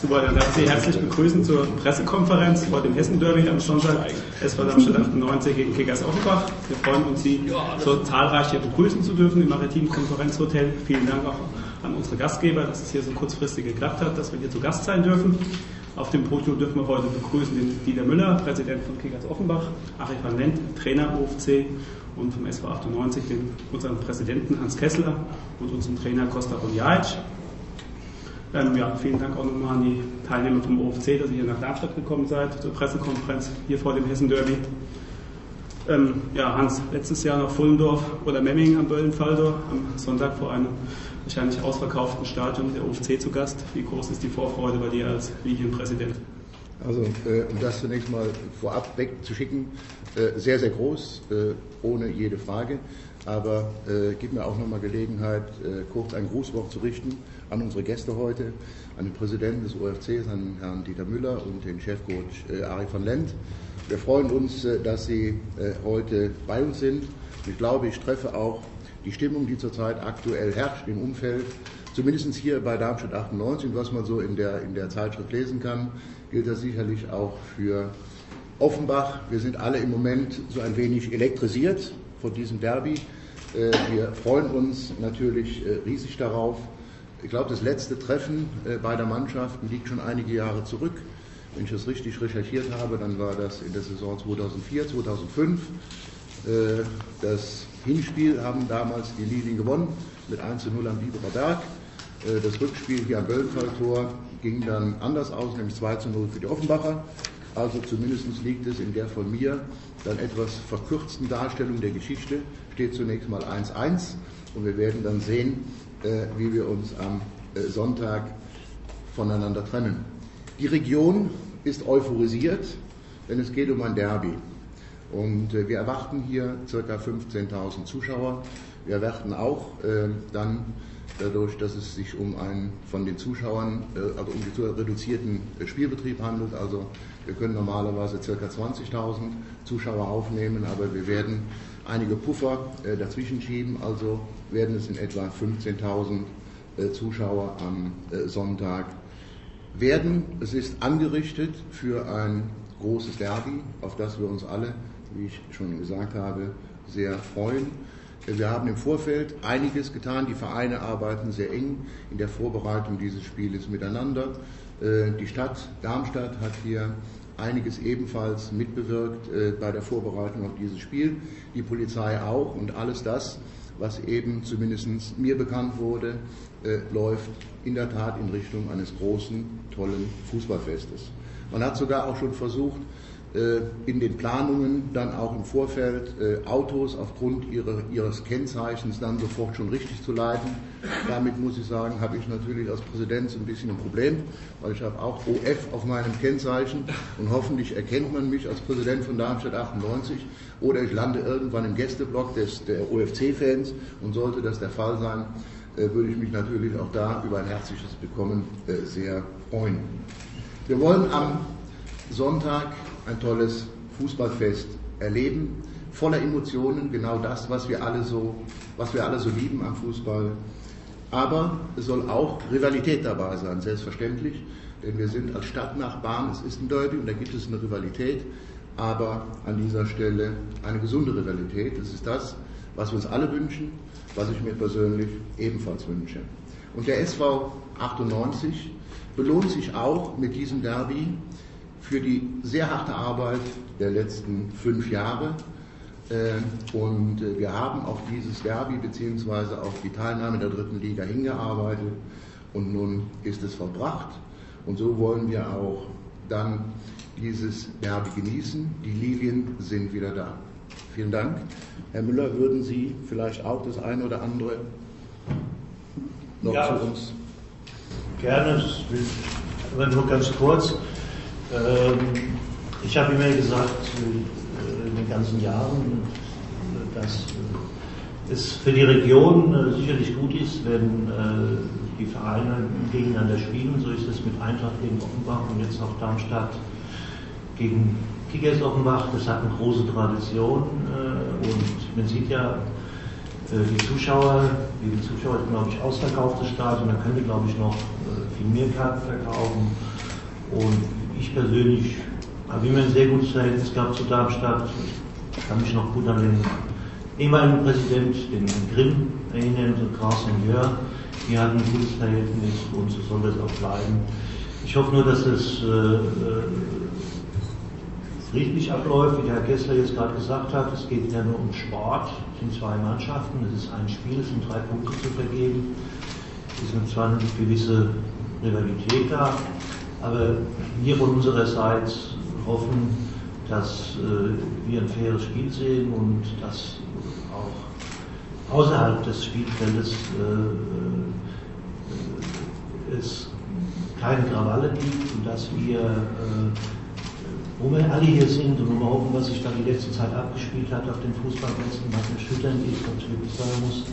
Super, dann darf ich Sie herzlich begrüßen zur Pressekonferenz vor dem Hessen-Derby am Sonntag. SV Darmstadt 98 gegen Kickers Offenbach. Wir freuen uns, Sie so zahlreich hier begrüßen zu dürfen im Maritimen Konferenzhotel. Vielen Dank auch an unsere Gastgeber, dass es hier so kurzfristig geklappt hat, dass wir hier zu Gast sein dürfen. Auf dem Podium dürfen wir heute begrüßen den Dieter Müller, Präsident von Kickers Offenbach, Achim van Lent, Trainer OFC und vom SV 98 den, unseren Präsidenten Hans Kessler und unseren Trainer Costa Bonjajic. Ähm, ja, vielen Dank auch nochmal an die Teilnehmer vom OFC, dass ihr hier nach Darmstadt gekommen seid zur Pressekonferenz hier vor dem Hessen Derby. Ähm, ja, Hans, letztes Jahr noch Fullendorf oder Memming am Böllenfaldor am Sonntag vor einem wahrscheinlich ausverkauften Stadion der OFC zu Gast. Wie groß ist die Vorfreude bei dir als Linienpräsident? Also, äh, um das zunächst mal vorab wegzuschicken, äh, sehr, sehr groß, äh, ohne jede Frage. Aber äh, gib mir auch nochmal Gelegenheit, äh, kurz ein Grußwort zu richten an unsere Gäste heute, an den Präsidenten des OFCs, an Herrn Dieter Müller und den Chefcoach äh, Ari van Lent. Wir freuen uns, äh, dass Sie äh, heute bei uns sind. Ich glaube, ich treffe auch die Stimmung, die zurzeit aktuell herrscht im Umfeld, zumindest hier bei Darmstadt 98, was man so in der, in der Zeitschrift lesen kann, gilt das sicherlich auch für Offenbach. Wir sind alle im Moment so ein wenig elektrisiert von diesem Derby. Äh, wir freuen uns natürlich äh, riesig darauf. Ich glaube, das letzte Treffen äh, beider Mannschaften liegt schon einige Jahre zurück. Wenn ich das richtig recherchiert habe, dann war das in der Saison 2004, 2005. Das Hinspiel haben damals die Lilien gewonnen mit 1 zu 0 am Biberer Berg. Das Rückspiel hier am Böllenfalltor ging dann anders aus, nämlich 2 zu 0 für die Offenbacher. Also zumindest liegt es in der von mir dann etwas verkürzten Darstellung der Geschichte, steht zunächst mal 1-1 und wir werden dann sehen, äh, wie wir uns am äh, Sonntag voneinander trennen. Die Region ist euphorisiert, denn es geht um ein Derby. Und äh, wir erwarten hier ca. 15.000 Zuschauer. Wir erwarten auch dann dadurch, dass es sich um einen von den Zuschauern, also um den reduzierten Spielbetrieb handelt. Also wir können normalerweise ca. 20.000 Zuschauer aufnehmen, aber wir werden einige Puffer äh, dazwischen schieben, also werden es in etwa 15.000 äh, Zuschauer am äh, Sonntag werden. Es ist angerichtet für ein großes Derby, auf das wir uns alle, wie ich schon gesagt habe, sehr freuen. Wir haben im Vorfeld einiges getan. Die Vereine arbeiten sehr eng in der Vorbereitung dieses Spieles miteinander. Die Stadt Darmstadt hat hier einiges ebenfalls mitbewirkt äh, bei der Vorbereitung auf dieses Spiel. Die Polizei auch und alles das, was eben zumindest mir bekannt wurde, äh, läuft in der Tat in Richtung eines großen, tollen Fußballfestes. Man hat sogar auch schon versucht, in den Planungen dann auch im Vorfeld äh, Autos aufgrund ihrer, ihres Kennzeichens dann sofort schon richtig zu leiten. Damit muss ich sagen, habe ich natürlich als Präsident so ein bisschen ein Problem, weil ich habe auch OF auf meinem Kennzeichen und hoffentlich erkennt man mich als Präsident von Darmstadt 98 oder ich lande irgendwann im Gästeblock des, der OFC-Fans und sollte das der Fall sein, äh, würde ich mich natürlich auch da über ein herzliches Bekommen sehr freuen. Wir wollen am Sonntag ein tolles Fußballfest erleben, voller Emotionen, genau das, was wir alle so, was wir alle so lieben am Fußball. Aber es soll auch Rivalität dabei sein, selbstverständlich, denn wir sind als Stadtnachbarn, es ist ein Derby und da gibt es eine Rivalität, aber an dieser Stelle eine gesunde Rivalität. Das ist das, was wir uns alle wünschen, was ich mir persönlich ebenfalls wünsche. Und der SV 98 belohnt sich auch mit diesem Derby für die sehr harte Arbeit der letzten fünf Jahre. Äh, und äh, wir haben auf dieses Derby bzw. auf die Teilnahme der dritten Liga hingearbeitet und nun ist es vollbracht. Und so wollen wir auch dann dieses Derby genießen. Die Lilien sind wieder da. Vielen Dank. Herr Müller, würden Sie vielleicht auch das eine oder andere noch ja, zu uns? Gerne, aber nur ganz kurz. Ähm, ich habe immer gesagt, äh, in den ganzen Jahren, dass äh, es für die Region äh, sicherlich gut ist, wenn die Vereine gegeneinander spielen. So ist es mit Eintracht gegen Offenbach und jetzt auch Darmstadt gegen Kickers Offenbach. Das hat eine große Tradition und man sieht ja, die Zuschauer, viele Zuschauer, glaube ich, ausverkauftes Stadion, da wir, glaube ich, noch viel mehr Karten verkaufen. Und ich persönlich habe immer ein sehr gutes Verhältnis gehabt zu Darmstadt. Ich kann mich noch gut an den ehemaligen Präsident, den Grimm, erinnern, so Carsten Jör. Die hatten ein gutes Verhältnis und so soll das auch bleiben. Ich hoffe nur, dass es äh, äh, friedlich abläuft, wie der Herr Kessler jetzt gerade gesagt hat. Es geht ja nur um Sport. Es sind zwei Mannschaften, es ist ein Spiel, es sind drei Punkte zu vergeben. Es ist zwar eine gewisse Rivalität da, aber wir von unserer Seite hoffen, dass äh, wir ein faires Spiel sehen und dass auch außerhalb des Spielfeldes äh, äh, es keine Krawalle gibt und dass wir äh, wo wir alle hier sind und wo wir hoffen, was sich da die letzte Zeit abgespielt hat auf den Fußballplätzen, was erschütternd ist, was wirklich sein muss,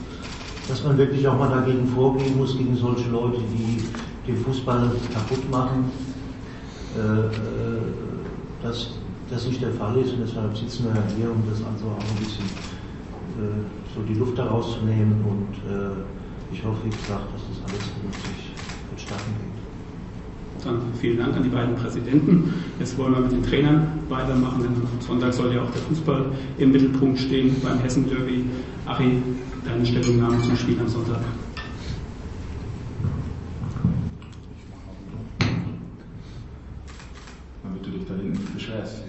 dass man wirklich auch mal dagegen vorgehen muss, gegen solche Leute, die den Fußball kaputt machen, äh, äh, dass das nicht der Fall ist und deshalb sitzen wir hier, um das also auch ein bisschen äh, so die Luft daraus zu nehmen und ich hoffe, wie gesagt, dass das alles vernünftig vonstatten geht. Dann vielen Dank an die beiden Präsidenten. Jetzt wollen wir mit den Trainern weitermachen, denn am Sonntag soll ja auch der Fußball im Mittelpunkt stehen beim Hessen Derby. Achi, deine Stellungnahme zum Spiel am Sonntag. Damit du dich da hinten beschwerst.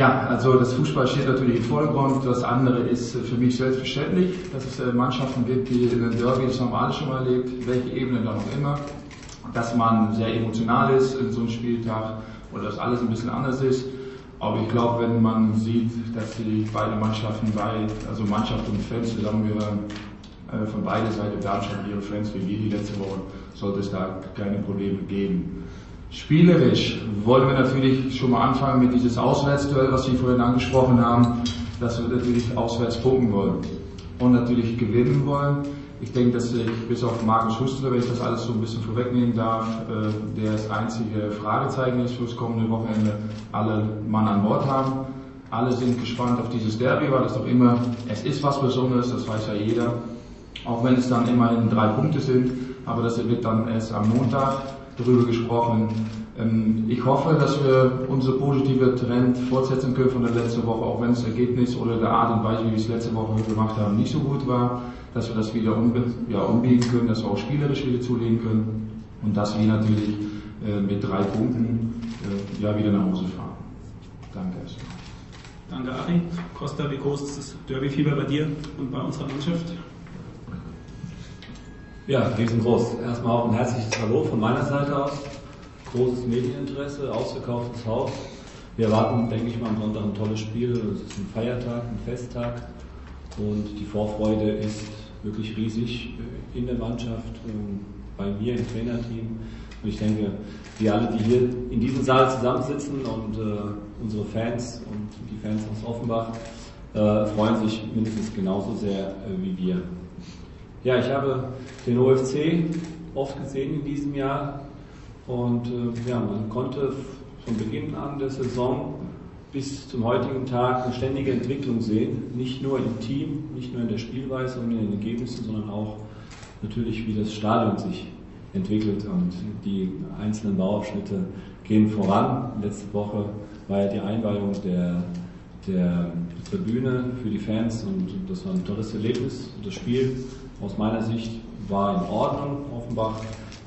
Ja, also das Fußball steht natürlich im Vordergrund. Das andere ist für mich selbstverständlich, dass es äh, Mannschaften gibt, die in Derby, das haben alle schon mal erlebt, welche Ebene dann auch immer, dass man sehr emotional ist in so einem Spieltag oder dass alles ein bisschen anders ist. Aber ich glaube, wenn man sieht, dass die beiden Mannschaften, bei, also Mannschaft und Fans zusammengehören, äh, von beider Seite Darmstadt ihre Fans wie wir die letzte Woche, sollte es da keine Probleme geben. Spielerisch wollen wir natürlich schon mal anfangen mit dieses Auswärtsduell, was Sie vorhin angesprochen haben, dass wir natürlich auswärts punkten wollen und natürlich gewinnen wollen. Ich denke, dass ich bis auf Markus Huster, wenn ich das alles so ein bisschen vorwegnehmen darf, äh, der das einzige Fragezeichen ist für das kommende Wochenende, alle Mann an Bord haben. Alle sind gespannt auf dieses Derby, weil es doch immer, es ist was Besonderes, das weiß ja jeder. Auch wenn es dann immerhin drei Punkte sind, aber das wird dann erst am Montag darüber gesprochen. Ähm, ich hoffe, dass wir unsere positive Trend fortsetzen können von der letzten Woche, auch wenn das Ergebnis oder der Art und Weise, wie wir es letzte Woche gemacht haben, nicht so gut war dass wir das wieder ja, umbiegen können, dass wir auch spielerisch wieder zulegen können und dass wir natürlich äh, mit drei Punkten äh, ja, wieder nach Hause fahren. Danke erstmal. Danke, Ari. Costa, wie groß ist das Derby-Fieber bei dir und bei unserer Mannschaft? Ja, riesengroß. Erstmal auch ein herzliches Hallo von meiner Seite aus. Großes Medieninteresse, ausverkauftes Haus. Wir erwarten, denke ich mal, am Sonntag ein tolles Spiel. Es ist ein Feiertag, ein Festtag. Und die Vorfreude ist wirklich riesig äh, in der Mannschaft, ähm, bei mir im Trainerteam. Und ich denke, wir alle, die hier in diesem Saal zusammensitzen und äh, unsere Fans und die Fans aus Offenbach äh, freuen sich mindestens genauso sehr äh, wie wir. Ja, ich habe den OFC oft gesehen in diesem Jahr und äh, ja, man konnte von Beginn an der Saison bis zum heutigen Tag eine ständige Entwicklung sehen, nicht nur im Team, nicht nur in der Spielweise und in den Ergebnissen, sondern auch natürlich, wie das Stadion sich entwickelt und die einzelnen Bauabschnitte gehen voran. Letzte Woche war ja die Einweihung der, der Tribüne für die Fans und das war ein tolles Erlebnis. Das Spiel aus meiner Sicht war in Ordnung. Offenbach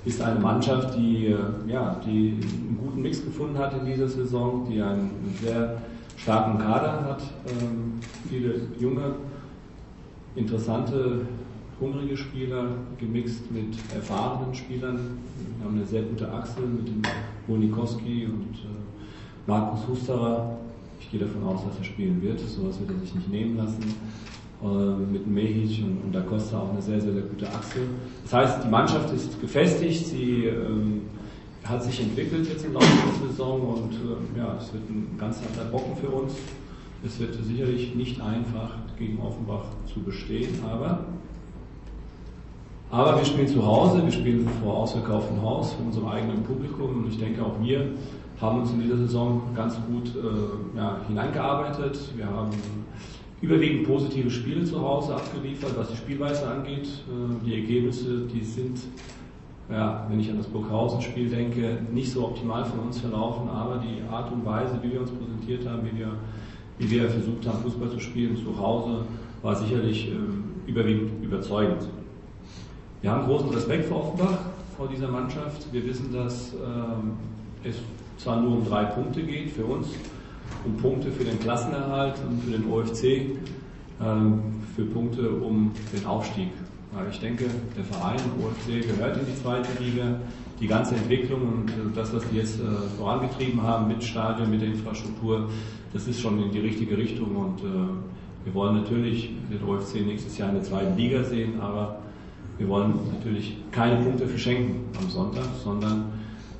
ist eine Mannschaft, die, äh, ja, die einen guten Mix gefunden hat in dieser Saison, die einen sehr starken Kader hat, ähm, viele junge, interessante, hungrige Spieler gemixt mit erfahrenen Spielern. Wir haben eine sehr gute Achse mit dem Bonikowski und äh, Markus Husterer. Ich gehe davon aus, dass er spielen wird. Sowas wird er sich nicht nehmen lassen. Äh, mit Mehic und, und Da Costa auch eine sehr, sehr, sehr gute Achse. Das heißt, die Mannschaft ist gefestigt, sie ähm, hat sich entwickelt jetzt im Laufe der Saison und äh, ja, es wird ein ganz harter Brocken für uns. Es wird sicherlich nicht einfach gegen Offenbach zu bestehen, aber, aber wir spielen zu Hause, wir spielen vor ausverkauftem Haus, vor unserem eigenen Publikum und ich denke auch wir haben uns in dieser Saison ganz gut äh, ja, hineingearbeitet. Wir haben überwiegend positive Spiele zu Hause abgeliefert, was die Spielweise angeht. Äh, die Ergebnisse, die sind ja, wenn ich an das Burghausen-Spiel denke, nicht so optimal von uns verlaufen, aber die Art und Weise, wie wir uns präsentiert haben, wie wir, wie wir versucht haben, Fußball zu spielen zu Hause, war sicherlich äh, überwiegend überzeugend. Wir haben großen Respekt vor Offenbach, vor dieser Mannschaft. Wir wissen, dass äh, es zwar nur um drei Punkte geht für uns, um Punkte für den Klassenerhalt und für den OFC, äh, für Punkte um den Aufstieg. Ich denke, der Verein OFC gehört in die zweite Liga. Die ganze Entwicklung und äh, das, was die jetzt äh, vorangetrieben haben mit Stadion, mit der Infrastruktur, das ist schon in die richtige Richtung und äh, wir wollen natürlich den OFC nächstes Jahr in der zweiten Liga sehen, aber wir wollen natürlich keine Punkte verschenken am Sonntag, sondern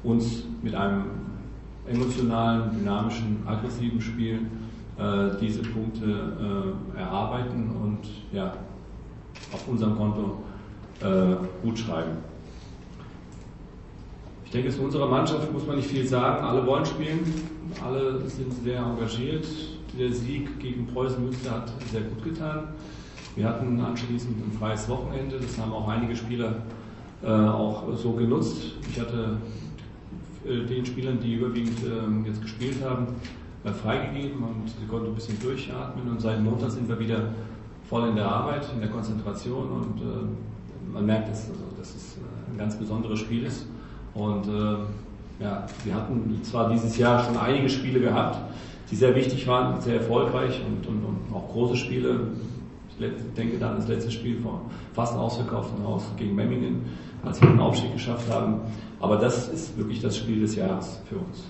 uns mit einem emotionalen, dynamischen, aggressiven Spiel äh, diese Punkte äh, erarbeiten und ja, auf unserem Konto äh, gut schreiben. Ich denke, zu unserer Mannschaft muss man nicht viel sagen. Alle wollen spielen, alle sind sehr engagiert. Der Sieg gegen Preußen Münster hat sehr gut getan. Wir hatten anschließend ein freies Wochenende, das haben auch einige Spieler äh, auch so genutzt. Ich hatte den Spielern, die überwiegend äh, jetzt gespielt haben, äh, freigegeben und sie konnten ein bisschen durchatmen und seit Montag sind wir wieder voll in der Arbeit, in der Konzentration und äh, man merkt, dass, also, dass es äh, ein ganz besonderes Spiel ist. Und äh, ja, wir hatten zwar dieses Jahr schon einige Spiele gehabt, die sehr wichtig waren, sehr erfolgreich und, und, und auch große Spiele. Ich denke da an das letzte Spiel vor fast ausverkauften Haus gegen Memmingen, als wir den Aufstieg geschafft haben. Aber das ist wirklich das Spiel des Jahres für uns.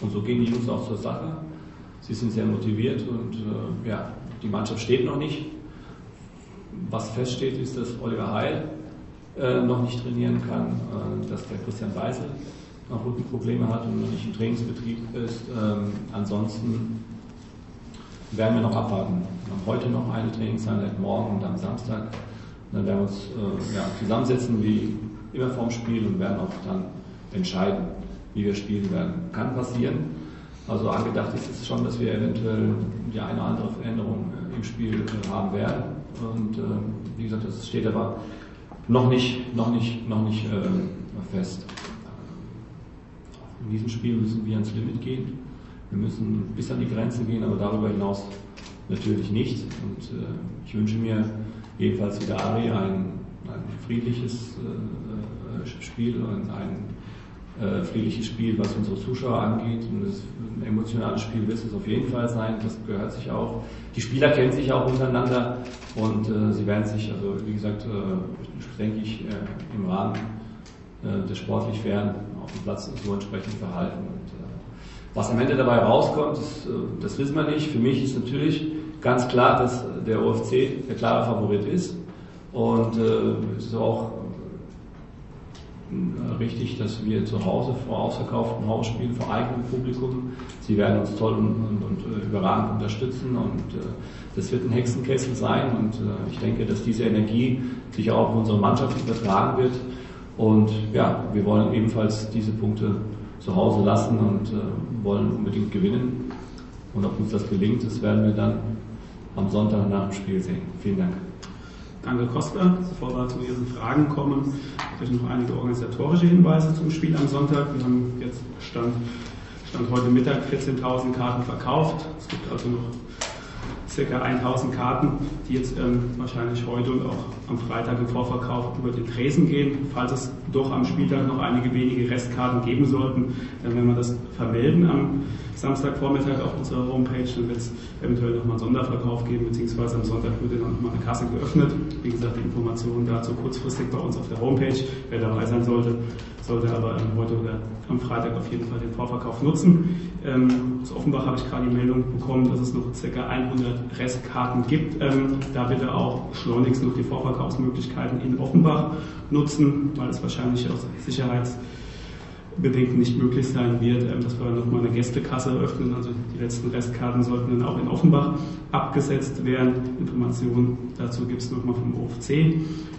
Und so gehen die Jungs auch zur Sache. Sie sind sehr motiviert und äh, ja, die Mannschaft steht noch nicht. Was feststeht, ist, dass Oliver Heil äh, noch nicht trainieren kann, äh, dass der Christian Weisel noch Rückenprobleme hat und noch nicht im Trainingsbetrieb ist. Ähm, ansonsten werden wir noch abwarten. Wir haben heute noch eine Trainingseinheit, morgen und am Samstag. dann werden wir uns äh, ja, zusammensetzen wie immer vorm Spiel und werden auch dann entscheiden, wie wir spielen werden. Kann passieren, also angedacht ist es schon, dass wir eventuell die eine oder andere Veränderung im Spiel äh, haben werden. Und äh, wie gesagt, das steht aber noch nicht, noch nicht, noch nicht äh, fest. In diesem Spiel müssen wir ans Limit gehen. Wir müssen bis an die Grenze gehen, aber darüber hinaus natürlich nicht. Und äh, ich wünsche mir jedenfalls wie der Ari ein, ein friedliches äh, Spiel und ein äh, friedliches Spiel, was unsere Zuschauer angeht. Und das ein emotionales Spiel wird es auf jeden Fall sein. Das gehört sich auch. Die Spieler kennen sich auch untereinander und äh, sie werden sich, also wie gesagt, äh, denke ich, äh, im Rahmen äh, des sportlich Fairen auf dem Platz so entsprechend verhalten. Und, äh, was am Ende dabei rauskommt, das, das wissen wir nicht. Für mich ist natürlich ganz klar, dass der OFC der klare Favorit ist. Und es ist auch äh, richtig, dass wir zu Hause vor ausverkauftem Haus spielen, vor eigenem Publikum. Sie werden uns toll und, und, und äh, überragend unterstützen und äh, das wird ein Hexenkessel sein und äh, ich denke, dass diese Energie sich auch auf unsere Mannschaft übertragen wird und ja, wir wollen ebenfalls diese Punkte zu Hause lassen und äh, wollen unbedingt gewinnen und ob uns das gelingt, das werden wir dann am Sonntag nach dem Spiel sehen. Vielen Dank. Danke Costa. Bevor wir zu Ihren Fragen kommen, vielleicht noch einige organisatorische Hinweise zum Spiel am Sonntag. Wir haben jetzt Stand, Stand heute Mittag 14.000 Karten verkauft. Es gibt also noch circa 1000 Karten, die jetzt ähm, wahrscheinlich heute und auch am Freitag im Vorverkauf über den Tresen gehen. Falls es doch am Spieltag noch einige wenige Restkarten geben sollten, dann werden wir das vermelden am Samstagvormittag auf unserer Homepage. Dann wird es eventuell nochmal einen Sonderverkauf geben, beziehungsweise am Sonntag wird dann nochmal eine Kasse geöffnet. Wie gesagt, die Informationen dazu kurzfristig bei uns auf der Homepage. Wer dabei sein sollte, sollte aber heute oder am Freitag auf jeden Fall den Vorverkauf nutzen. Ähm, aus Offenbach habe ich gerade die Meldung bekommen, dass es noch ca. 100 Restkarten gibt. Ähm, da bitte auch schleunigst noch die Vorverkaufsmöglichkeiten in Offenbach nutzen, weil es wahrscheinlich aus Sicherheits bedingt nicht möglich sein wird, ähm, dass wir nochmal eine Gästekasse eröffnen. Also die letzten Restkarten sollten dann auch in Offenbach abgesetzt werden. Informationen dazu gibt es nochmal vom OFC.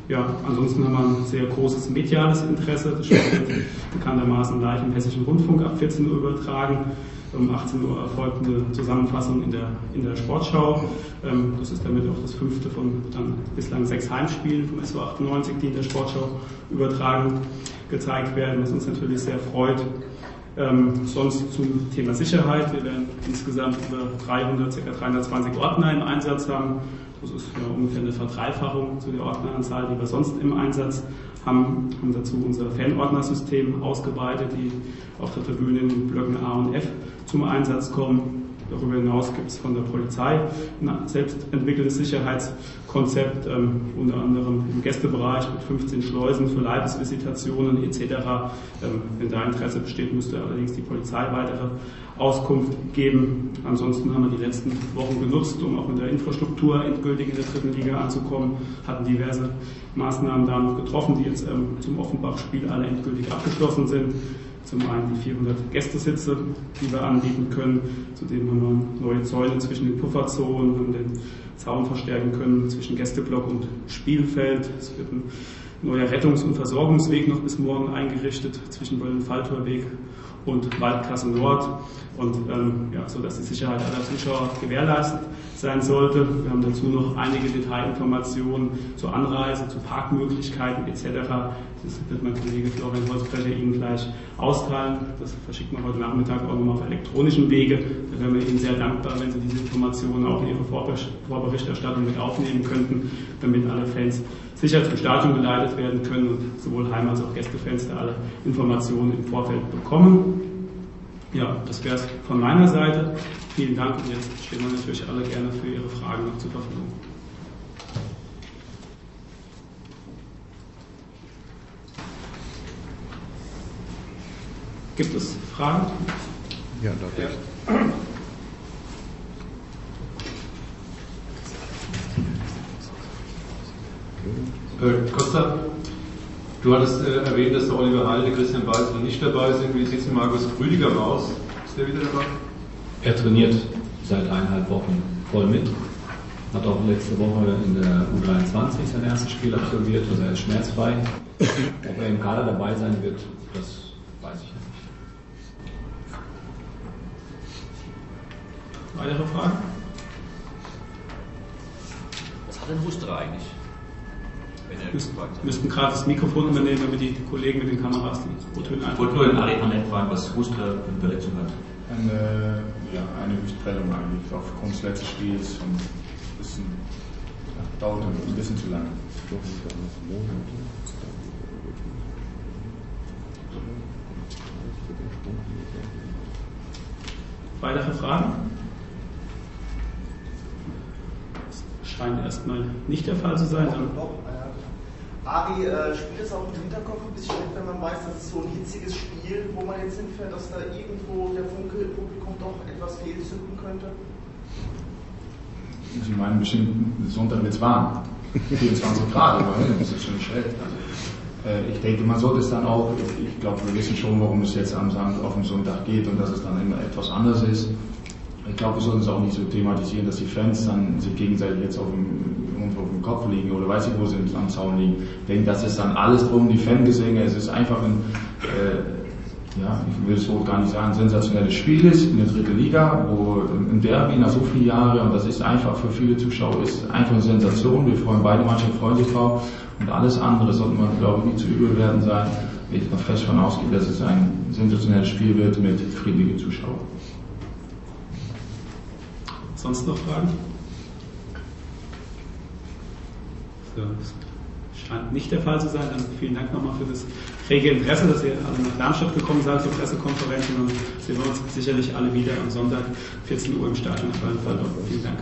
Ja, ansonsten haben wir ein sehr großes mediales Interesse. Das wird bekanntermaßen live im Hessischen Rundfunk ab 14 Uhr übertragen. Um 18 Uhr erfolgt eine Zusammenfassung in der, in der Sportschau. Ähm, das ist damit auch das fünfte von dann bislang sechs Heimspielen vom SO 98, die in der Sportschau übertragen gezeigt werden, was uns natürlich sehr freut. Ähm, sonst zum Thema Sicherheit. Wir werden insgesamt über 300, ca. 320 Ordner im Einsatz haben. Das ist ja ungefähr eine Verdreifachung zu der Ordneranzahl, die wir sonst im Einsatz haben. Haben dazu unser Fanordnersystem ausgebreitet, die auf der Tribüne in Blöcken A und F zum Einsatz kommen. Darüber hinaus gibt es von der Polizei ein selbst entwickeltes Sicherheitskonzept, ähm, unter anderem im Gästebereich mit 15 Schleusen für Leibesvisitationen etc. Ähm, wenn da Interesse besteht, müsste allerdings die Polizei weitere Auskunft geben. Ansonsten haben wir die letzten Wochen genutzt, um auch mit der Infrastruktur endgültig in der dritten Liga anzukommen, hatten diverse Maßnahmen da noch getroffen, die jetzt ähm, zum Offenbach-Spiel alle endgültig abgeschlossen sind. Zum einen die 400 Gästesitze, die wir anbieten können. Zudem haben wir neue Zäune zwischen den Pufferzonen, haben den Zaun verstärken können zwischen Gästeblock und Spielfeld. Es wird ein neuer Rettungs- und Versorgungsweg noch bis morgen eingerichtet zwischen Böllen-Falltorweg und Waldkasse Nord und ähm, ja, so dass die Sicherheit aller Zuschauer gewährleistet sein sollte. Wir haben dazu noch einige Detailinformationen zur Anreise, zu Parkmöglichkeiten etc. Das wird mein Kollege Florian Holzbrecher Ihnen gleich austeilen. Das verschickt man heute Nachmittag auch nochmal auf elektronischen Wege. Da wären wir Ihnen sehr dankbar, wenn Sie diese Informationen auch in Ihre Vorberichterstattung mit aufnehmen könnten, damit alle Fans sicher zum Stadion geleitet werden können und sowohl Heim- als auch Gästefans da alle Informationen im Vorfeld bekommen. Ja, das wäre es von meiner Seite. Vielen Dank und jetzt stehen wir natürlich alle gerne für Ihre Fragen noch zur Verfügung. Gibt es Fragen? Ja, darf ich. Äh, Costa, du hattest äh, erwähnt, dass der Oliver Heil, der Christian Beisel nicht dabei sind. Wie sieht es mit Markus Rüdiger aus? Ist der wieder dabei? Er trainiert seit eineinhalb Wochen voll mit. Hat auch letzte Woche in der U23 sein erstes Spiel absolviert, also er ist schmerzfrei. Ob er im Kader dabei sein wird, das weiß ich nicht. Weitere Fragen? Was hat denn Wusterer eigentlich? Müssten gerade das Mikrofon übernehmen, damit die Kollegen mit den Kameras die O-Töne Ich wollte nur den van Nett fragen, was Wusterer für eine Verletzung hat. Eine, ja, eine Hüftprellung eigentlich aufgrund des letzten Spiels und ein bisschen, ja, dauert ein bisschen zu lange. Weitere Fragen? Das scheint erstmal nicht der Fall zu sein. Dann Doch, Ari, äh, spielt es auch im Hinterkopf ein bisschen mit, wenn man weiß, dass es so ein hitziges Spiel, wo man jetzt hinfährt, dass da irgendwo der Funke im Publikum doch etwas fehlzünden könnte? Sie meinen bestimmt, Sonntag wird es warm. 24 Grad, immerhin, das ist schon schlecht. Also, äh, ich denke, man sollte es dann auch, ich glaube, wir wissen schon, warum es jetzt am Sam- auf den Sonntag geht und dass es dann immer etwas anders ist. Ich glaube, wir sollten es auch nicht so thematisieren, dass die Fans dann sich gegenseitig jetzt auf dem, auf dem Kopf liegen oder weiß ich wo sie am Zaun liegen. Ich denke, das ist dann alles drum, die Fangesänge, es ist einfach ein, äh, ja, ich will es so gar nicht sagen, sensationelles Spiel ist in der dritten Liga, wo ein Derby nach so vielen Jahren, und das ist einfach für viele Zuschauer, ist einfach eine Sensation. Wir freuen beide Mannschaften freuen sich drauf und alles andere sollte man, glaube ich, nicht zu übel werden sein. Ich noch fest von ausgehe, dass es ein sensationelles Spiel wird mit friedlichen Zuschauern. Sonst noch Fragen? So, das scheint nicht der Fall zu sein. Dann vielen Dank nochmal für das rege Interesse, dass ihr alle nach Darmstadt gekommen seid zur Pressekonferenz. Und dann sehen wir uns sicherlich alle wieder am Sonntag 14 Uhr im Stadion. Auf jeden Fall. Vielen Dank.